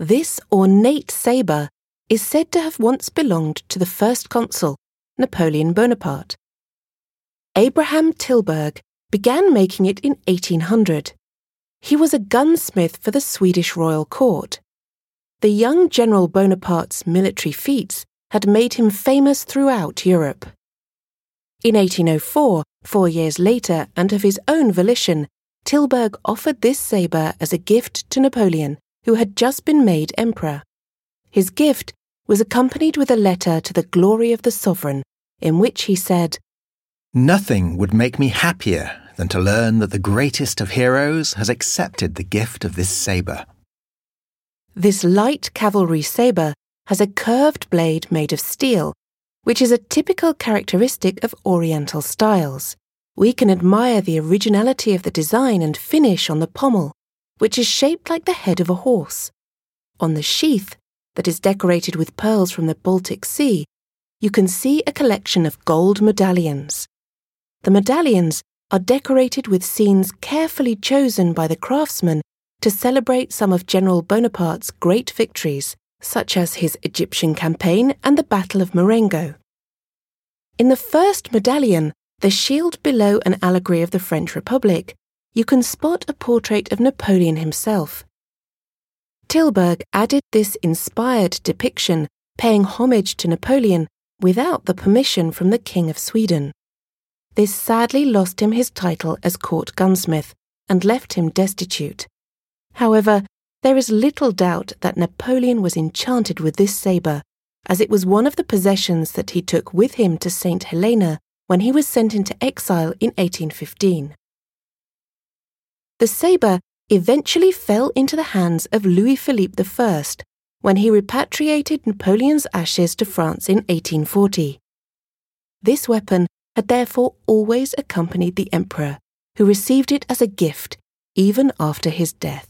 This ornate sabre is said to have once belonged to the first consul, Napoleon Bonaparte. Abraham Tilburg began making it in 1800. He was a gunsmith for the Swedish royal court. The young General Bonaparte's military feats had made him famous throughout Europe. In 1804, four years later, and of his own volition, Tilburg offered this sabre as a gift to Napoleon, who had just been made emperor. His gift was accompanied with a letter to the glory of the sovereign, in which he said, Nothing would make me happier than to learn that the greatest of heroes has accepted the gift of this sabre. This light cavalry sabre has a curved blade made of steel, which is a typical characteristic of Oriental styles. We can admire the originality of the design and finish on the pommel, which is shaped like the head of a horse. On the sheath, that is decorated with pearls from the Baltic Sea, you can see a collection of gold medallions. The medallions are decorated with scenes carefully chosen by the craftsman to celebrate some of General Bonaparte's great victories, such as his Egyptian campaign and the Battle of Marengo. In the first medallion, the shield below an allegory of the French Republic, you can spot a portrait of Napoleon himself. Tillberg added this inspired depiction, paying homage to Napoleon without the permission from the King of Sweden. This sadly lost him his title as court gunsmith and left him destitute. However, there is little doubt that Napoleon was enchanted with this sabre, as it was one of the possessions that he took with him to St. Helena when he was sent into exile in 1815. The sabre eventually fell into the hands of Louis Philippe I when he repatriated Napoleon's ashes to France in 1840. This weapon had therefore always accompanied the emperor, who received it as a gift even after his death.